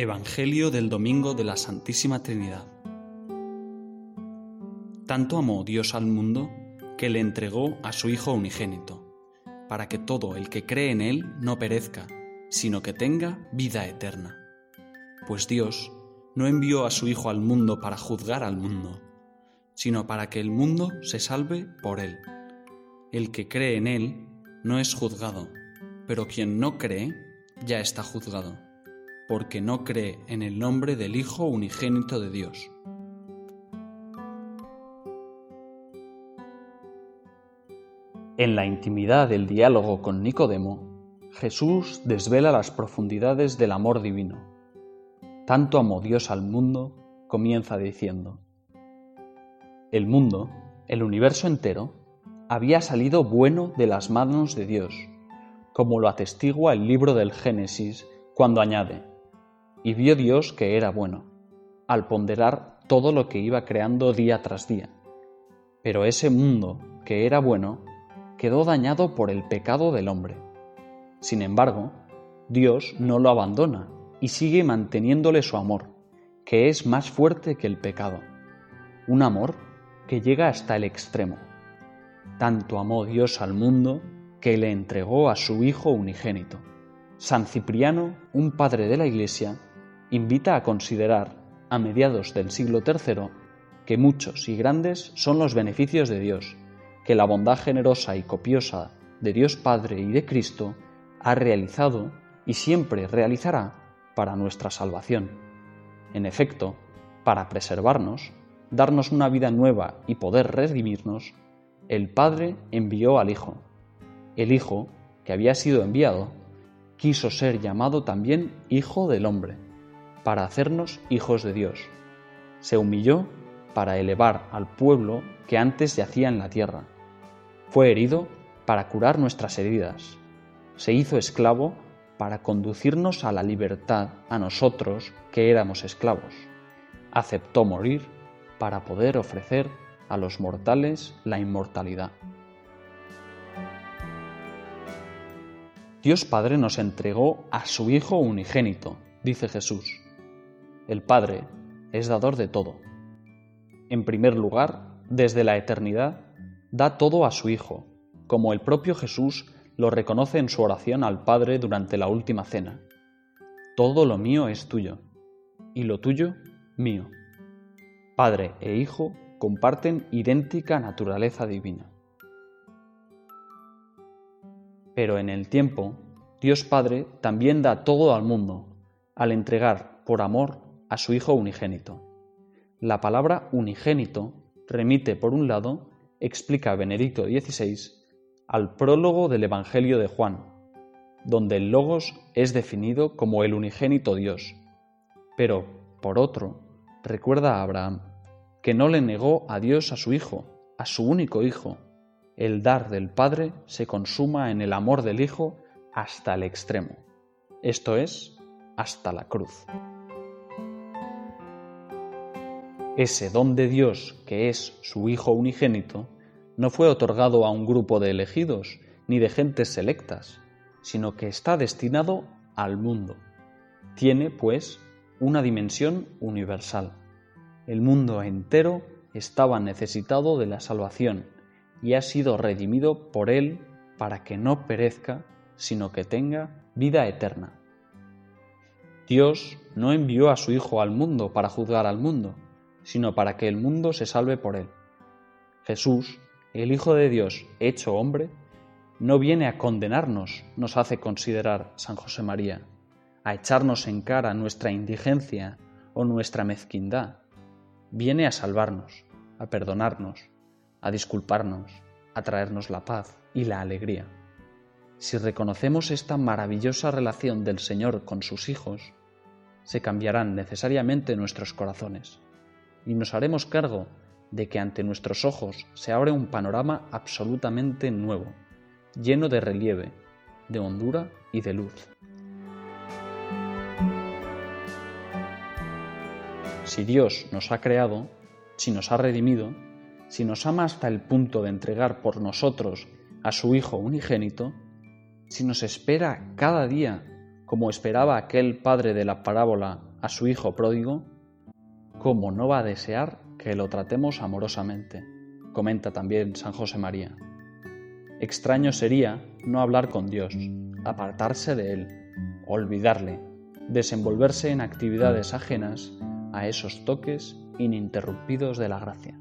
Evangelio del Domingo de la Santísima Trinidad. Tanto amó Dios al mundo que le entregó a su Hijo unigénito, para que todo el que cree en Él no perezca, sino que tenga vida eterna. Pues Dios no envió a su Hijo al mundo para juzgar al mundo, sino para que el mundo se salve por Él. El que cree en Él no es juzgado, pero quien no cree ya está juzgado porque no cree en el nombre del Hijo unigénito de Dios. En la intimidad del diálogo con Nicodemo, Jesús desvela las profundidades del amor divino. Tanto amó Dios al mundo, comienza diciendo, El mundo, el universo entero, había salido bueno de las manos de Dios, como lo atestigua el libro del Génesis cuando añade, y vio Dios que era bueno, al ponderar todo lo que iba creando día tras día. Pero ese mundo, que era bueno, quedó dañado por el pecado del hombre. Sin embargo, Dios no lo abandona y sigue manteniéndole su amor, que es más fuerte que el pecado. Un amor que llega hasta el extremo. Tanto amó Dios al mundo que le entregó a su Hijo unigénito. San Cipriano, un padre de la Iglesia, invita a considerar, a mediados del siglo III, que muchos y grandes son los beneficios de Dios, que la bondad generosa y copiosa de Dios Padre y de Cristo ha realizado y siempre realizará para nuestra salvación. En efecto, para preservarnos, darnos una vida nueva y poder redimirnos, el Padre envió al Hijo. El Hijo, que había sido enviado, quiso ser llamado también Hijo del Hombre para hacernos hijos de Dios. Se humilló para elevar al pueblo que antes yacía en la tierra. Fue herido para curar nuestras heridas. Se hizo esclavo para conducirnos a la libertad a nosotros que éramos esclavos. Aceptó morir para poder ofrecer a los mortales la inmortalidad. Dios Padre nos entregó a su Hijo unigénito, dice Jesús el Padre, es dador de todo. En primer lugar, desde la eternidad, da todo a su Hijo, como el propio Jesús lo reconoce en su oración al Padre durante la última cena. Todo lo mío es tuyo, y lo tuyo mío. Padre e Hijo comparten idéntica naturaleza divina. Pero en el tiempo, Dios Padre también da todo al mundo, al entregar, por amor, a su Hijo unigénito. La palabra unigénito remite, por un lado, explica Benedicto XVI, al prólogo del Evangelio de Juan, donde el Logos es definido como el unigénito Dios. Pero, por otro, recuerda a Abraham, que no le negó a Dios a su Hijo, a su único Hijo. El dar del Padre se consuma en el amor del Hijo hasta el extremo, esto es, hasta la cruz. Ese don de Dios, que es su Hijo unigénito, no fue otorgado a un grupo de elegidos ni de gentes selectas, sino que está destinado al mundo. Tiene, pues, una dimensión universal. El mundo entero estaba necesitado de la salvación y ha sido redimido por Él para que no perezca, sino que tenga vida eterna. Dios no envió a su Hijo al mundo para juzgar al mundo, sino para que el mundo se salve por él. Jesús, el Hijo de Dios hecho hombre, no viene a condenarnos, nos hace considerar San José María, a echarnos en cara nuestra indigencia o nuestra mezquindad. Viene a salvarnos, a perdonarnos, a disculparnos, a traernos la paz y la alegría. Si reconocemos esta maravillosa relación del Señor con sus hijos, se cambiarán necesariamente nuestros corazones y nos haremos cargo de que ante nuestros ojos se abre un panorama absolutamente nuevo, lleno de relieve, de hondura y de luz. Si Dios nos ha creado, si nos ha redimido, si nos ama hasta el punto de entregar por nosotros a su Hijo unigénito, si nos espera cada día como esperaba aquel padre de la parábola a su hijo pródigo, ¿cómo no va a desear que lo tratemos amorosamente? Comenta también San José María. Extraño sería no hablar con Dios, apartarse de Él, olvidarle, desenvolverse en actividades ajenas a esos toques ininterrumpidos de la gracia.